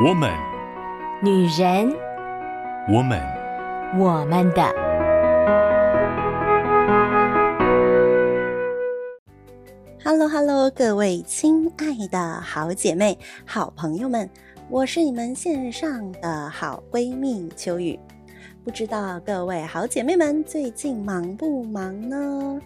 我们，女人，我们，我们的。Hello，Hello，各位亲爱的好姐妹、好朋友们，我是你们线上的好闺蜜秋雨。不知道各位好姐妹们最近忙不忙呢？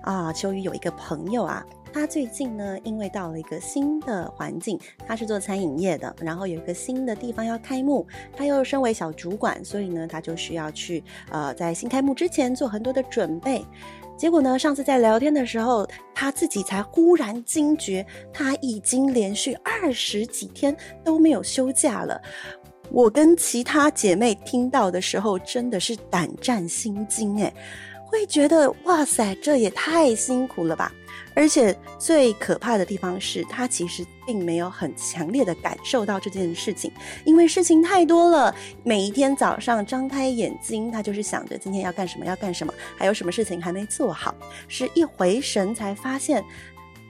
啊，秋雨有一个朋友啊。他最近呢，因为到了一个新的环境，他是做餐饮业的，然后有一个新的地方要开幕，他又身为小主管，所以呢，他就需要去呃，在新开幕之前做很多的准备。结果呢，上次在聊天的时候，他自己才忽然惊觉，他已经连续二十几天都没有休假了。我跟其他姐妹听到的时候，真的是胆战心惊，哎，会觉得哇塞，这也太辛苦了吧。而且最可怕的地方是，他其实并没有很强烈的感受到这件事情，因为事情太多了。每一天早上张开眼睛，他就是想着今天要干什么，要干什么，还有什么事情还没做好。是一回神才发现，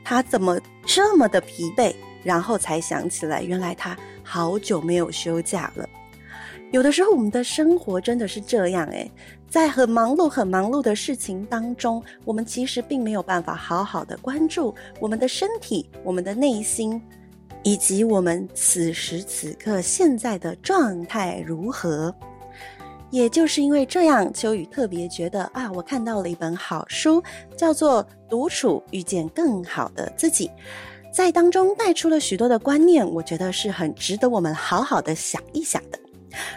他怎么这么的疲惫，然后才想起来，原来他好久没有休假了。有的时候，我们的生活真的是这样诶，在很忙碌、很忙碌的事情当中，我们其实并没有办法好好的关注我们的身体、我们的内心，以及我们此时此刻现在的状态如何。也就是因为这样，秋雨特别觉得啊，我看到了一本好书，叫做《独处遇见更好的自己》，在当中带出了许多的观念，我觉得是很值得我们好好的想一想的。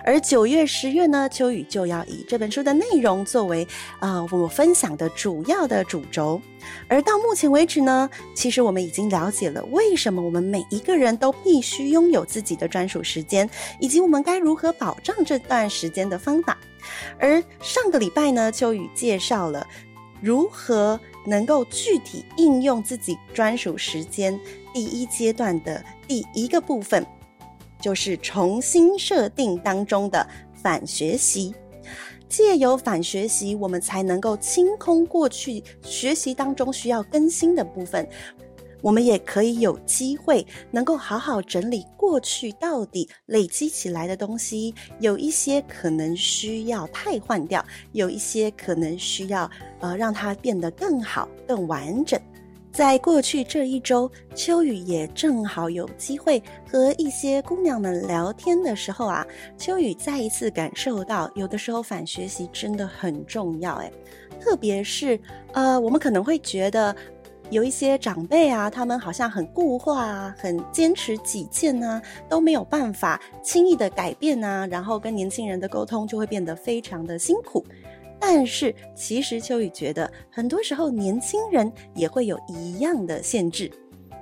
而九月、十月呢，秋雨就要以这本书的内容作为啊、呃、我分享的主要的主轴。而到目前为止呢，其实我们已经了解了为什么我们每一个人都必须拥有自己的专属时间，以及我们该如何保障这段时间的方法。而上个礼拜呢，秋雨介绍了如何能够具体应用自己专属时间第一阶段的第一个部分。就是重新设定当中的反学习，借由反学习，我们才能够清空过去学习当中需要更新的部分。我们也可以有机会能够好好整理过去到底累积起来的东西，有一些可能需要汰换掉，有一些可能需要呃让它变得更好、更完整。在过去这一周，秋雨也正好有机会和一些姑娘们聊天的时候啊，秋雨再一次感受到，有的时候反学习真的很重要诶，特别是呃，我们可能会觉得有一些长辈啊，他们好像很固化啊，很坚持己见啊，都没有办法轻易的改变啊，然后跟年轻人的沟通就会变得非常的辛苦。但是，其实秋雨觉得，很多时候年轻人也会有一样的限制。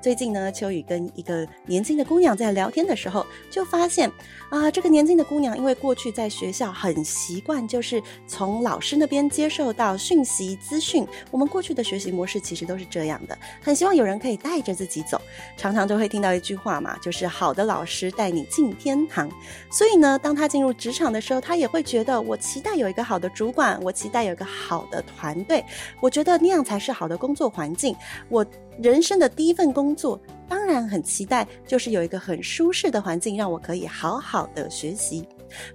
最近呢，秋雨跟一个年轻的姑娘在聊天的时候，就发现啊，这个年轻的姑娘因为过去在学校很习惯，就是从老师那边接受到讯息资讯。我们过去的学习模式其实都是这样的，很希望有人可以带着自己走。常常都会听到一句话嘛，就是好的老师带你进天堂。所以呢，当她进入职场的时候，她也会觉得，我期待有一个好的主管，我期待有一个好的团队，我觉得那样才是好的工作环境。我。人生的第一份工作，当然很期待，就是有一个很舒适的环境，让我可以好好的学习。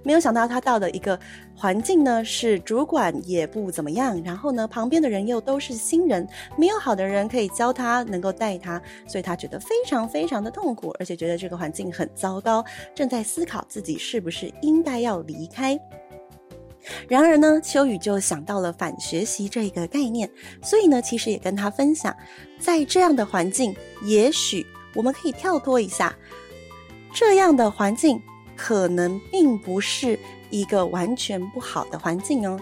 没有想到他到的一个环境呢，是主管也不怎么样，然后呢，旁边的人又都是新人，没有好的人可以教他，能够带他，所以他觉得非常非常的痛苦，而且觉得这个环境很糟糕，正在思考自己是不是应该要离开。然而呢，秋雨就想到了反学习这个概念，所以呢，其实也跟他分享，在这样的环境，也许我们可以跳脱一下，这样的环境可能并不是一个完全不好的环境哦。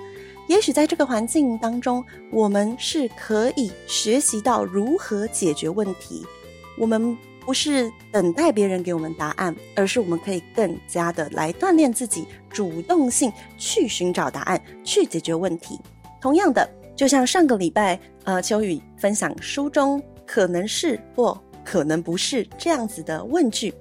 也许在这个环境当中，我们是可以学习到如何解决问题，我们。不是等待别人给我们答案，而是我们可以更加的来锻炼自己主动性，去寻找答案，去解决问题。同样的，就像上个礼拜，呃，秋雨分享书中可能是或可能不是这样子的问句，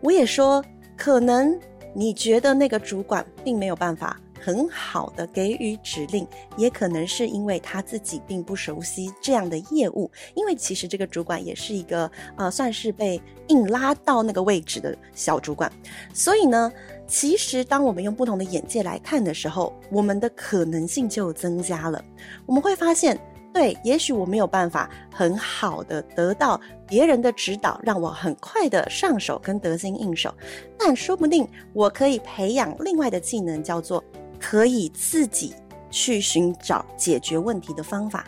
我也说，可能你觉得那个主管并没有办法很好的给予指令，也可能是因为他自己并不熟悉这样的业务。因为其实这个主管也是一个呃，算是被硬拉到那个位置的小主管，所以呢，其实当我们用不同的眼界来看的时候，我们的可能性就增加了。我们会发现。对，也许我没有办法很好的得到别人的指导，让我很快的上手跟得心应手，但说不定我可以培养另外的技能，叫做可以自己去寻找解决问题的方法，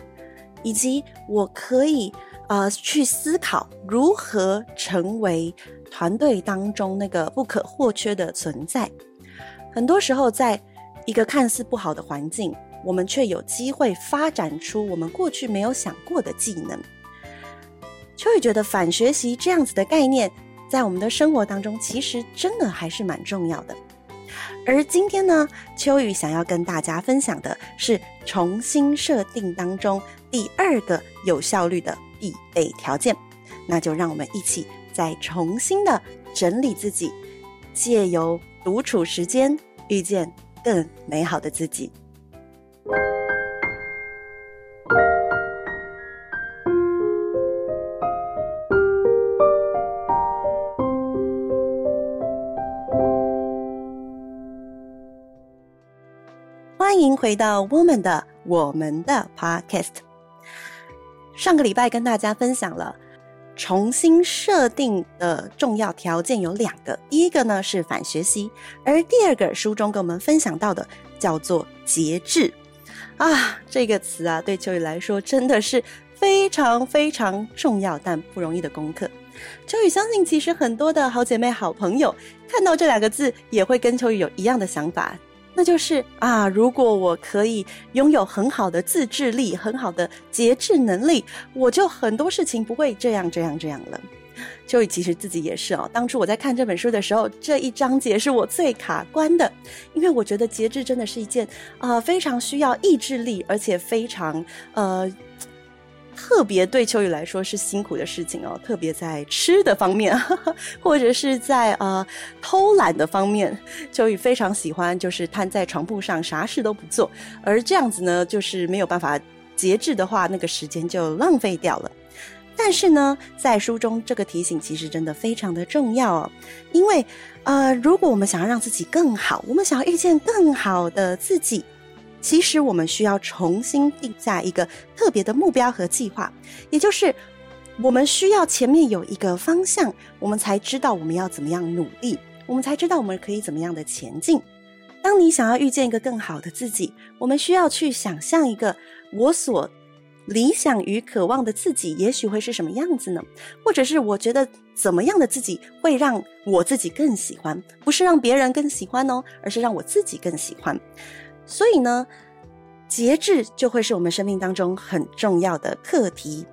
以及我可以呃去思考如何成为团队当中那个不可或缺的存在。很多时候，在一个看似不好的环境。我们却有机会发展出我们过去没有想过的技能。秋雨觉得反学习这样子的概念，在我们的生活当中，其实真的还是蛮重要的。而今天呢，秋雨想要跟大家分享的是重新设定当中第二个有效率的必备条件。那就让我们一起再重新的整理自己，借由独处时间，遇见更美好的自己。欢迎回到 Woman 的我们的 Podcast。上个礼拜跟大家分享了重新设定的重要条件有两个，第一个呢是反学习，而第二个书中跟我们分享到的叫做节制。啊，这个词啊，对秋雨来说真的是非常非常重要但不容易的功课。秋雨相信，其实很多的好姐妹、好朋友看到这两个字，也会跟秋雨有一样的想法，那就是啊，如果我可以拥有很好的自制力、很好的节制能力，我就很多事情不会这样、这样、这样了。秋雨其实自己也是哦，当初我在看这本书的时候，这一章节是我最卡关的，因为我觉得节制真的是一件啊、呃、非常需要意志力，而且非常呃特别对秋雨来说是辛苦的事情哦，特别在吃的方面，呵 呵或者是在呃偷懒的方面，秋雨非常喜欢就是瘫在床铺上啥事都不做，而这样子呢，就是没有办法节制的话，那个时间就浪费掉了。但是呢，在书中这个提醒其实真的非常的重要哦，因为呃，如果我们想要让自己更好，我们想要遇见更好的自己，其实我们需要重新定下一个特别的目标和计划，也就是我们需要前面有一个方向，我们才知道我们要怎么样努力，我们才知道我们可以怎么样的前进。当你想要遇见一个更好的自己，我们需要去想象一个我所。理想与渴望的自己，也许会是什么样子呢？或者是我觉得怎么样的自己会让我自己更喜欢？不是让别人更喜欢哦，而是让我自己更喜欢。所以呢，节制就会是我们生命当中很重要的课题，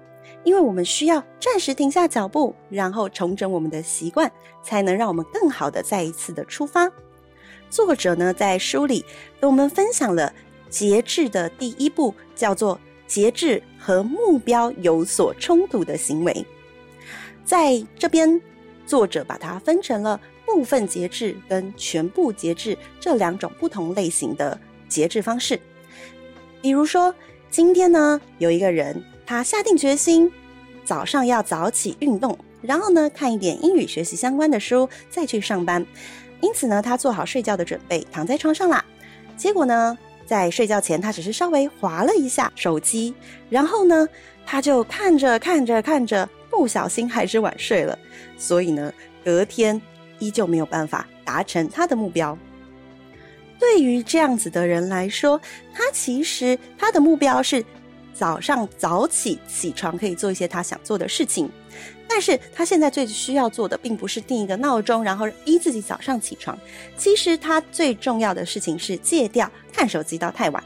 因为我们需要暂时停下脚步，然后重整我们的习惯，才能让我们更好的再一次的出发。作者呢，在书里跟我们分享了节制的第一步，叫做。节制和目标有所冲突的行为，在这边，作者把它分成了部分节制跟全部节制这两种不同类型的节制方式。比如说，今天呢，有一个人，他下定决心早上要早起运动，然后呢，看一点英语学习相关的书，再去上班。因此呢，他做好睡觉的准备，躺在床上啦。结果呢，在睡觉前，他只是稍微划了一下手机，然后呢，他就看着看着看着，不小心还是晚睡了。所以呢，隔天依旧没有办法达成他的目标。对于这样子的人来说，他其实他的目标是早上早起起床，可以做一些他想做的事情。但是他现在最需要做的，并不是定一个闹钟，然后逼自己早上起床。其实他最重要的事情是戒掉看手机到太晚。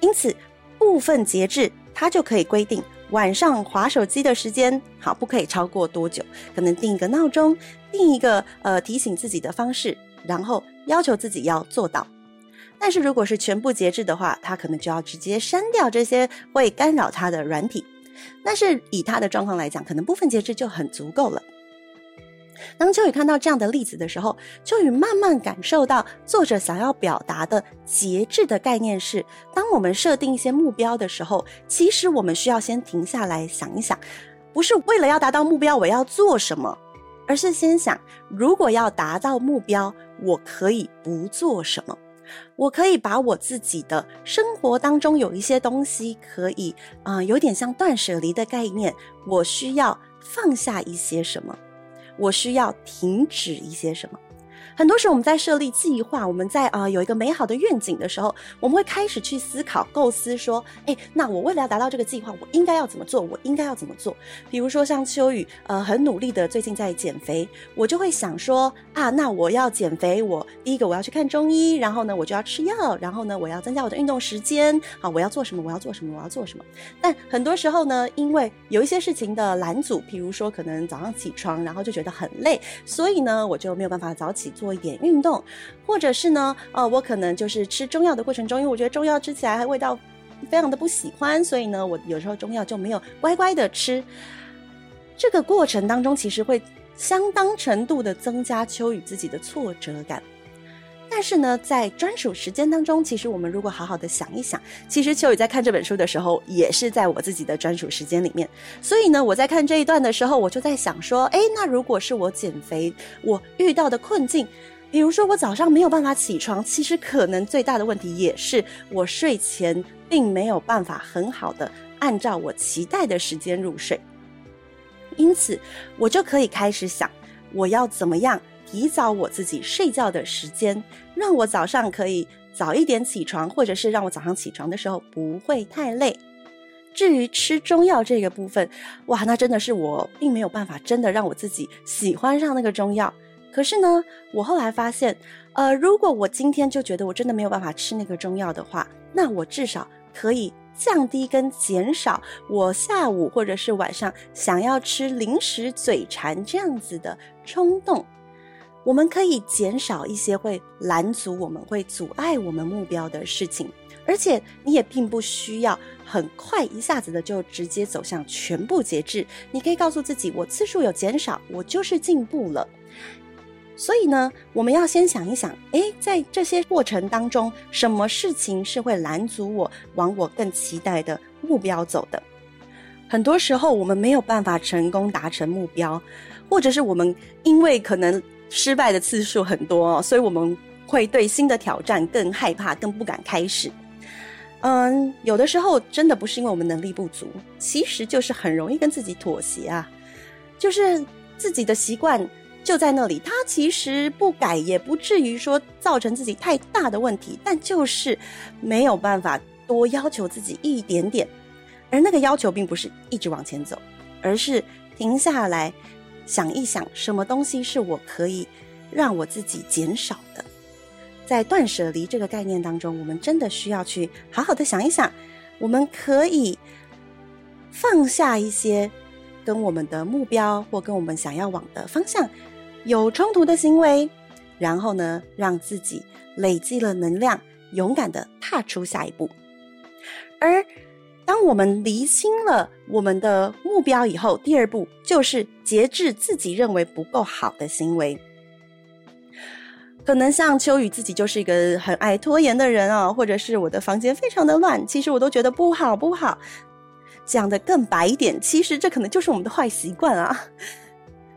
因此，部分节制，他就可以规定晚上划手机的时间，好，不可以超过多久。可能定一个闹钟，定一个呃提醒自己的方式，然后要求自己要做到。但是如果是全部节制的话，他可能就要直接删掉这些会干扰他的软体。但是以他的状况来讲，可能部分节制就很足够了。当秋雨看到这样的例子的时候，秋雨慢慢感受到作者想要表达的节制的概念是：当我们设定一些目标的时候，其实我们需要先停下来想一想，不是为了要达到目标我要做什么，而是先想，如果要达到目标，我可以不做什么。我可以把我自己的生活当中有一些东西可以，啊、有点像断舍离的概念，我需要放下一些什么，我需要停止一些什么。很多时候我们在设立计划，我们在啊、有一个美好的愿景的时候，我们会开始去思考、构思，说，哎，那我为了要达到这个计划，我应该要怎么做？我应该要怎么做？比如说像秋雨，呃，很努力的最近在减肥，我就会想说，啊，那我要减肥，我第一个我要去看中医，然后呢，我就要吃药，然后呢，我要增加我的运动时间，好，我要做什么？我要做什么？我要做什么？但很多时候呢，因为有一些事情的拦阻，比如说可能早上起床，然后就觉得很累，所以呢，我就没有办法早起做一点运动，或者是呢，呃，我可能就是吃中药的过程中，因为我觉得中药吃起来还味道非常的不喜欢，所以呢，我有时候中药就没有乖乖的吃。这个过程当中，其实会相当程度的增加秋雨自己的挫折感。但是呢，在专属时间当中，其实我们如果好好的想一想，其实秋雨在看这本书的时候，也是在我自己的专属时间里面。所以呢，我在看这一段的时候，我就在想说，诶，那如果是我减肥，我遇到的困境，比如说我早上没有办法起床，其实可能最大的问题也是我睡前并没有办法很好的按照我期待的时间入睡。因此，我就可以开始想，我要怎么样提早我自己睡觉的时间，让我早上可以早一点起床，或者是让我早上起床的时候不会太累。至于吃中药这个部分，哇，那真的是我并没有办法真的让我自己喜欢上那个中药。可是呢，我后来发现，呃，如果我今天就觉得我真的没有办法吃那个中药的话，那我至少可以降低跟减少我下午或者是晚上想要吃零食嘴馋这样子的冲动。我们可以减少一些会拦阻我们、会阻碍我们目标的事情，而且你也并不需要很快一下子的就直接走向全部节制。你可以告诉自己，我次数有减少，我就是进步了。所以呢，我们要先想一想，诶，在这些过程当中，什么事情是会拦阻我往我更期待的目标走的？很多时候，我们没有办法成功达成目标，或者是我们因为可能。失败的次数很多，所以我们会对新的挑战更害怕，更不敢开始。嗯，有的时候真的不是因为我们能力不足，其实就是很容易跟自己妥协啊。就是自己的习惯就在那里，它其实不改也不至于说造成自己太大的问题，但就是没有办法多要求自己一点点。而那个要求并不是一直往前走，而是停下来。想一想，什么东西是我可以让我自己减少的？在断舍离这个概念当中，我们真的需要去好好的想一想，我们可以放下一些跟我们的目标或跟我们想要往的方向有冲突的行为，然后呢，让自己累积了能量，勇敢的踏出下一步，而。当我们厘清了我们的目标以后，第二步就是节制自己认为不够好的行为。可能像秋雨自己就是一个很爱拖延的人啊，或者是我的房间非常的乱，其实我都觉得不好不好。讲得更白一点，其实这可能就是我们的坏习惯啊。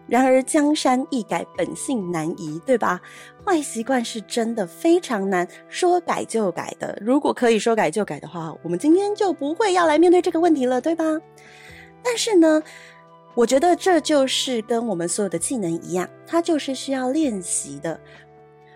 然而江山易改，本性难移，对吧？坏习惯是真的非常难说改就改的。如果可以说改就改的话，我们今天就不会要来面对这个问题了，对吧？但是呢，我觉得这就是跟我们所有的技能一样，它就是需要练习的。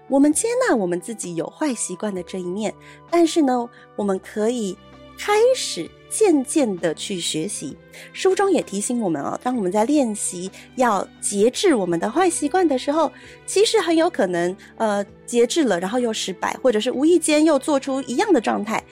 我们接纳我们自己有坏习惯的这一面，但是呢，我们可以开始。渐渐的去学习，书中也提醒我们哦，当我们在练习要节制我们的坏习惯的时候，其实很有可能，呃，节制了，然后又失败，或者是无意间又做出一样的状态，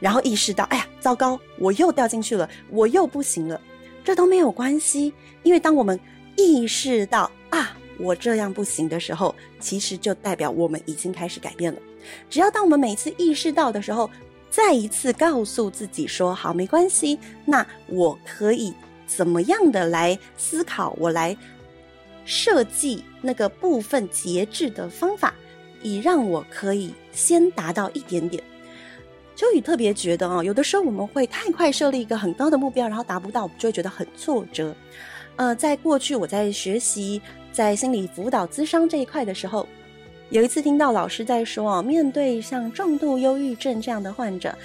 然后意识到，哎呀，糟糕，我又掉进去了，我又不行了，这都没有关系，因为当我们意识到啊，我这样不行的时候，其实就代表我们已经开始改变了。只要当我们每次意识到的时候，再一次告诉自己说：“好，没关系。那我可以怎么样的来思考？我来设计那个部分节制的方法，以让我可以先达到一点点。秋雨特别觉得啊，有的时候我们会太快设立一个很高的目标，然后达不到，我们就会觉得很挫折。呃，在过去我在学习在心理辅导咨商这一块的时候，有一次听到老师在说哦，面对像重度忧郁症这样的患者，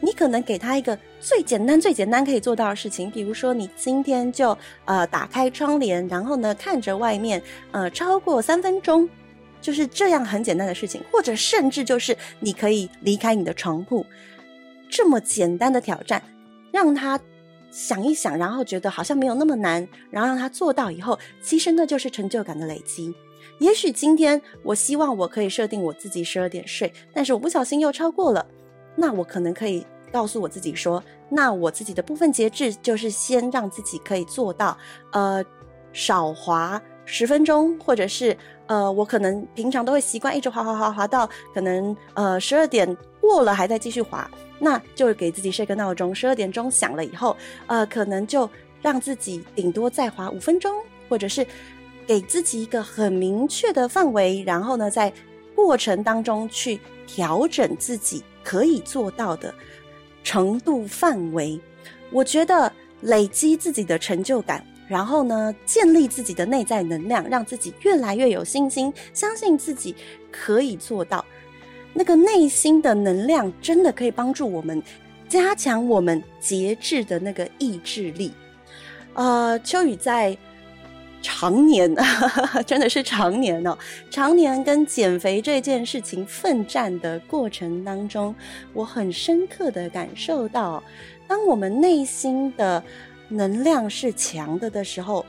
你可能给他一个最简单、最简单可以做到的事情，比如说你今天就呃打开窗帘，然后呢看着外面，呃超过三分钟，就是这样很简单的事情，或者甚至就是你可以离开你的床铺，这么简单的挑战，让他。想一想，然后觉得好像没有那么难，然后让他做到以后，其实那就是成就感的累积。也许今天我希望我可以设定我自己十二点睡，但是我不小心又超过了，那我可能可以告诉我自己说，那我自己的部分节制就是先让自己可以做到，呃，少滑十分钟，或者是呃，我可能平常都会习惯一直滑滑滑滑到可能呃十二点过了还在继续滑。那就给自己设个闹钟，十二点钟响了以后，呃，可能就让自己顶多再滑五分钟，或者是给自己一个很明确的范围，然后呢，在过程当中去调整自己可以做到的程度范围。我觉得累积自己的成就感，然后呢，建立自己的内在能量，让自己越来越有信心，相信自己可以做到。那个内心的能量真的可以帮助我们加强我们节制的那个意志力。呃，秋雨在常年，真的是常年哦，常年跟减肥这件事情奋战的过程当中，我很深刻的感受到，当我们内心的能量是强的的时候，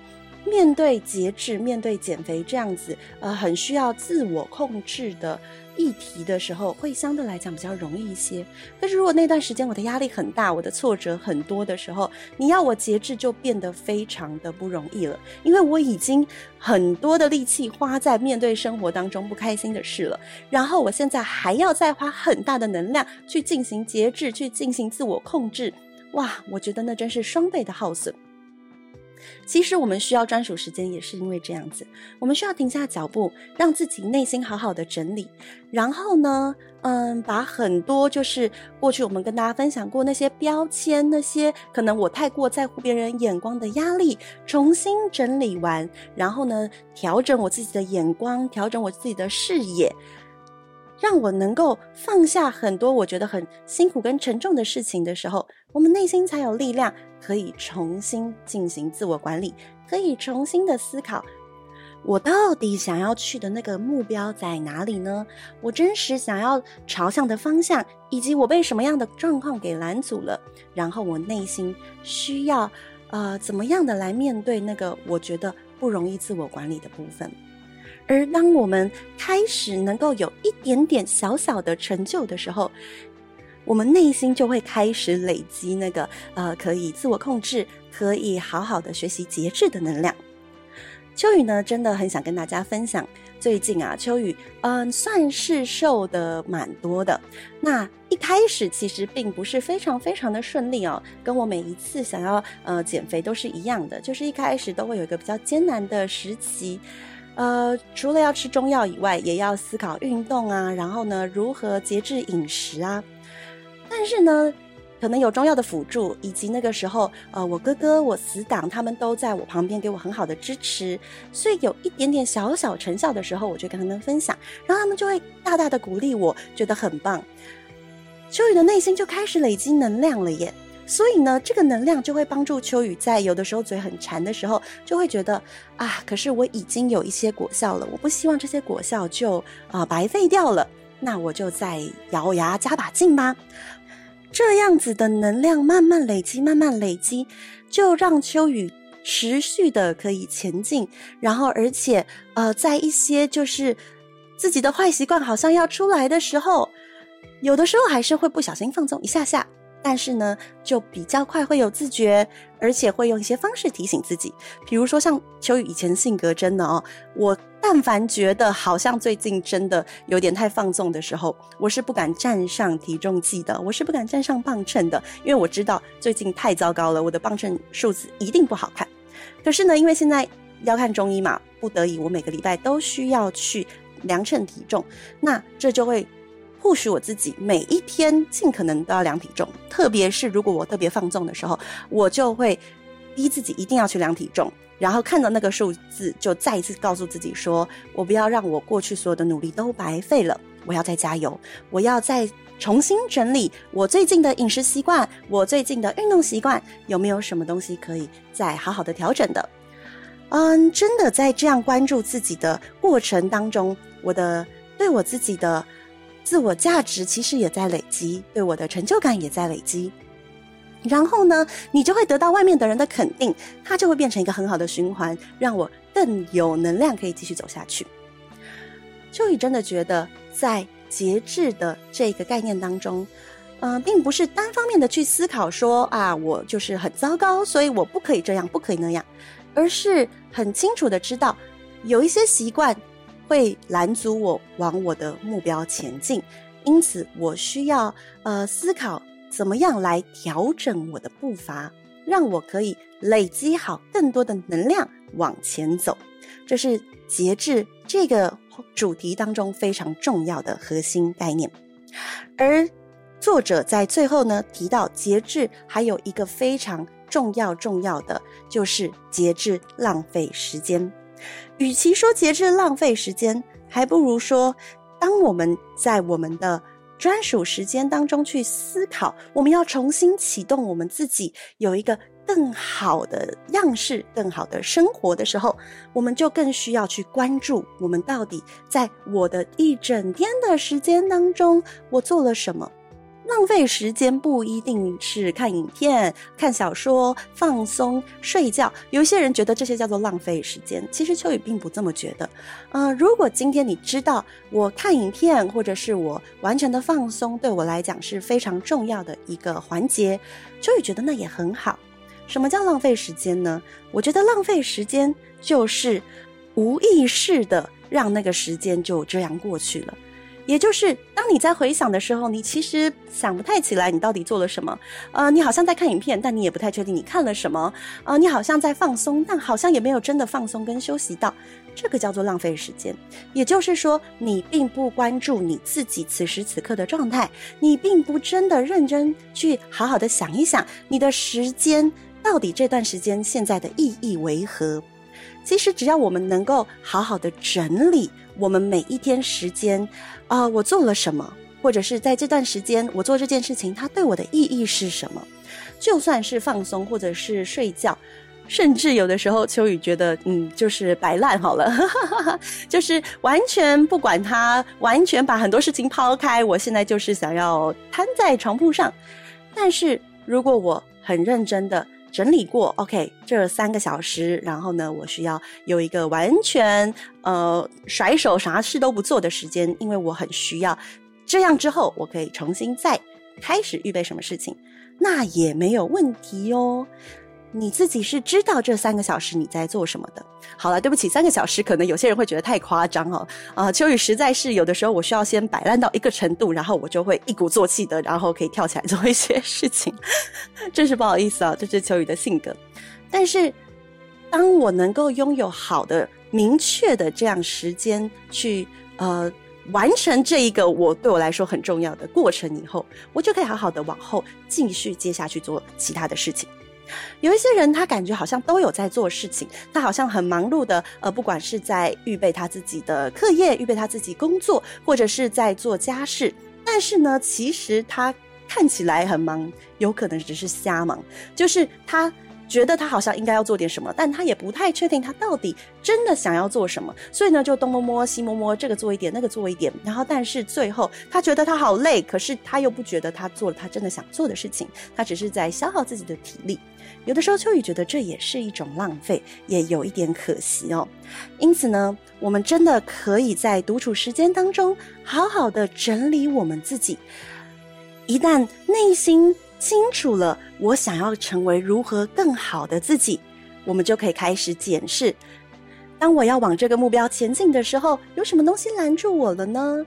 面对节制、面对减肥这样子，呃，很需要自我控制的。议题的时候会相对来讲比较容易一些，可是如果那段时间我的压力很大，我的挫折很多的时候，你要我节制就变得非常的不容易了，因为我已经很多的力气花在面对生活当中不开心的事了，然后我现在还要再花很大的能量去进行节制，去进行自我控制，哇，我觉得那真是双倍的耗损。其实我们需要专属时间，也是因为这样子，我们需要停下脚步，让自己内心好好的整理，然后呢，嗯，把很多就是过去我们跟大家分享过那些标签，那些可能我太过在乎别人眼光的压力，重新整理完，然后呢，调整我自己的眼光，调整我自己的视野。让我能够放下很多我觉得很辛苦跟沉重的事情的时候，我们内心才有力量，可以重新进行自我管理，可以重新的思考，我到底想要去的那个目标在哪里呢？我真实想要朝向的方向，以及我被什么样的状况给拦阻了？然后我内心需要呃怎么样的来面对那个我觉得不容易自我管理的部分？而当我们开始能够有一点点小小的成就的时候，我们内心就会开始累积那个呃，可以自我控制、可以好好的学习节制的能量。秋雨呢，真的很想跟大家分享，最近啊，秋雨嗯、算是瘦的蛮多的。那一开始其实并不是非常非常的顺利哦，跟我每一次想要呃减肥都是一样的，就是一开始都会有一个比较艰难的时期。呃，除了要吃中药以外，也要思考运动啊，然后呢，如何节制饮食啊。但是呢，可能有中药的辅助，以及那个时候，呃，我哥哥、我死党他们都在我旁边给我很好的支持，所以有一点点小小成效的时候，我就跟他们分享，然后他们就会大大的鼓励我，觉得很棒。秋雨的内心就开始累积能量了耶。所以呢，这个能量就会帮助秋雨在有的时候嘴很馋的时候，就会觉得啊，可是我已经有一些果效了，我不希望这些果效就啊、白费掉了，那我就再咬牙加把劲吧。这样子的能量慢慢累积，慢慢累积，就让秋雨持续的可以前进，然后而且呃，在一些就是自己的坏习惯好像要出来的时候，有的时候还是会不小心放纵一下下。但是呢，就比较快会有自觉，而且会用一些方式提醒自己。比如说，像秋雨以前性格真的哦，我但凡觉得好像最近真的有点太放纵的时候，我是不敢站上体重计的，我是不敢站上磅秤的，因为我知道最近太糟糕了，我的磅秤数字一定不好看。可是呢，因为现在要看中医嘛，不得已我每个礼拜都需要去量称体重，那这就会迫使我自己每一天尽可能都要量体重，特别是如果我特别放纵的时候，我就会逼自己一定要去量体重，然后看到那个数字就再一次告诉自己说，我不要让我过去所有的努力都白费了，我要再加油，我要再。重新整理我最近的饮食习惯，我最近的运动习惯，有没有什么东西可以再好好的调整的？嗯，真的在这样关注自己的过程当中，我的对我自己的自我价值其实也在累积，对我的成就感也在累积。然后呢，你就会得到外面的人的肯定，它就会变成一个很好的循环，让我更有能量可以继续走下去。秋雨真的觉得在。节制的这个概念当中，嗯、并不是单方面的去思考说啊，我就是很糟糕，所以我不可以这样，不可以那样，而是很清楚的知道，有一些习惯会拦阻我往我的目标前进，因此我需要呃思考怎么样来调整我的步伐，让我可以累积好更多的能量往前走。这是节制这个。主题当中非常重要的核心概念，而作者在最后呢提到节制，还有一个非常重要重要的就是节制浪费时间。与其说节制浪费时间，还不如说，当我们在我们的专属时间当中去思考，我们要重新启动我们自己，有一个。更好的样式，更好的生活的时候，我们就更需要去关注我们到底在我的一整天的时间当中，我做了什么。浪费时间不一定是看影片、看小说、放松、睡觉。有些人觉得这些叫做浪费时间，其实秋雨并不这么觉得。呃，如果今天你知道我看影片或者是我完全的放松，对我来讲是非常重要的一个环节，秋雨觉得那也很好。什么叫浪费时间呢？我觉得浪费时间就是无意识的让那个时间就这样过去了。也就是当你在回想的时候，你其实想不太起来你到底做了什么。呃，你好像在看影片，但你也不太确定你看了什么。呃，你好像在放松，但好像也没有真的放松跟休息到。这个叫做浪费时间。也就是说，你并不关注你自己此时此刻的状态，你并不真的认真去好好的想一想你的时间。到底这段时间现在的意义为何？其实只要我们能够好好的整理我们每一天时间，啊、我做了什么，或者是在这段时间我做这件事情，它对我的意义是什么？就算是放松，或者是睡觉，甚至有的时候秋雨觉得，嗯，就是摆烂好了，就是完全不管它，完全把很多事情抛开。我现在就是想要瘫在床铺上，但是如果我很认真的。整理过，OK，这三个小时，然后呢，我需要有一个完全呃甩手啥事都不做的时间，因为我很需要。这样之后，我可以重新再开始预备什么事情，那也没有问题哦。你自己是知道这三个小时你在做什么的。好了，对不起，三个小时可能有些人会觉得太夸张哦。啊、秋雨实在是有的时候我需要先摆烂到一个程度，然后我就会一鼓作气的，然后可以跳起来 做一些事情。真是不好意思啊，这是秋雨的性格。但是，当我能够拥有好的、明确的这样时间去呃完成这一个我对我来说很重要的过程以后，我就可以好好的往后继续接下去做其他的事情。有一些人，他感觉好像都有在做事情，他好像很忙碌的，呃，不管是在预备他自己的课业，预备他自己工作，或者是在做家事，但是呢，其实他看起来很忙，有可能只是瞎忙，就是他。觉得他好像应该要做点什么，但他也不太确定他到底真的想要做什么，所以呢，就东摸摸西摸摸，这个做一点，那个做一点，然后但是最后他觉得他好累，可是他又不觉得他做了他真的想做的事情，他只是在消耗自己的体力。有的时候秋雨觉得这也是一种浪费，也有一点可惜哦。因此呢，我们真的可以在独处时间当中好好的整理我们自己，一旦内心。清楚了，我想要成为如何更好的自己，我们就可以开始检视：当我要往这个目标前进的时候，有什么东西拦住我了呢？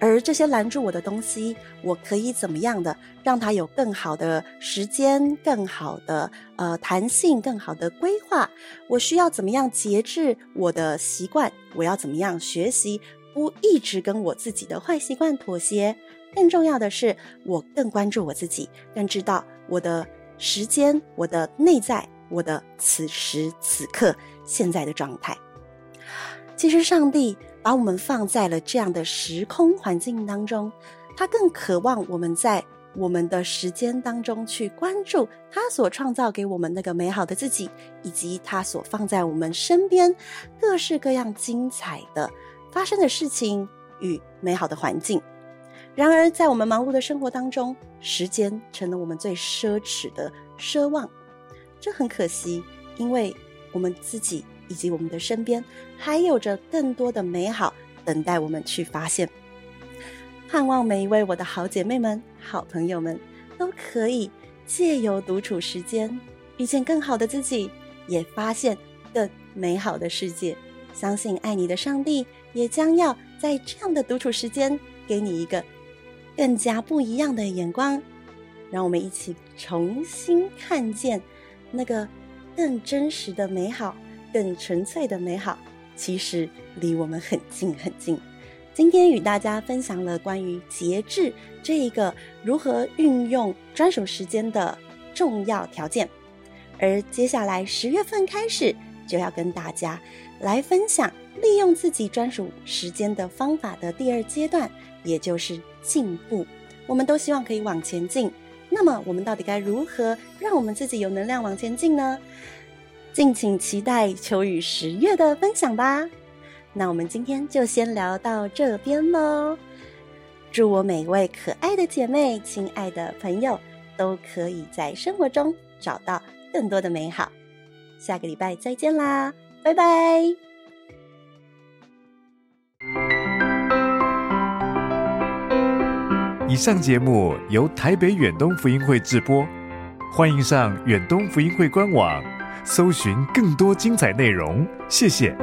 而这些拦住我的东西，我可以怎么样的让它有更好的时间、更好的呃弹性、更好的规划？我需要怎么样节制我的习惯？我要怎么样学习不一直跟我自己的坏习惯妥协？更重要的是，我更关注我自己，更知道我的时间、我的内在、我的此时此刻现在的状态。其实，上帝。把我们放在了这样的时空环境当中，他更渴望我们在我们的时间当中去关注他所创造给我们那个美好的自己，以及他所放在我们身边各式各样精彩的发生的事情与美好的环境。然而，在我们忙碌的生活当中，时间成了我们最奢侈的奢望，这很可惜，因为我们自己。以及我们的身边还有着更多的美好等待我们去发现。盼望每一位我的好姐妹们、好朋友们都可以借由独处时间，遇见更好的自己，也发现更美好的世界。相信爱你的上帝也将要在这样的独处时间，给你一个更加不一样的眼光。让我们一起重新看见那个更真实的美好。更纯粹的美好，其实离我们很近很近。今天与大家分享了关于节制这一个如何运用专属时间的重要条件，而接下来十月份开始就要跟大家来分享利用自己专属时间的方法的第二阶段，也就是进步。我们都希望可以往前进，那么我们到底该如何让我们自己有能量往前进呢？敬请期待秋雨十月的分享吧。那我们今天就先聊到这边喽。祝我每位可爱的姐妹、亲爱的朋友，都可以在生活中找到更多的美好。下个礼拜再见啦，拜拜。以上节目由台北远东福音会制播，欢迎上远东福音会官网。搜寻更多精彩内容，谢谢。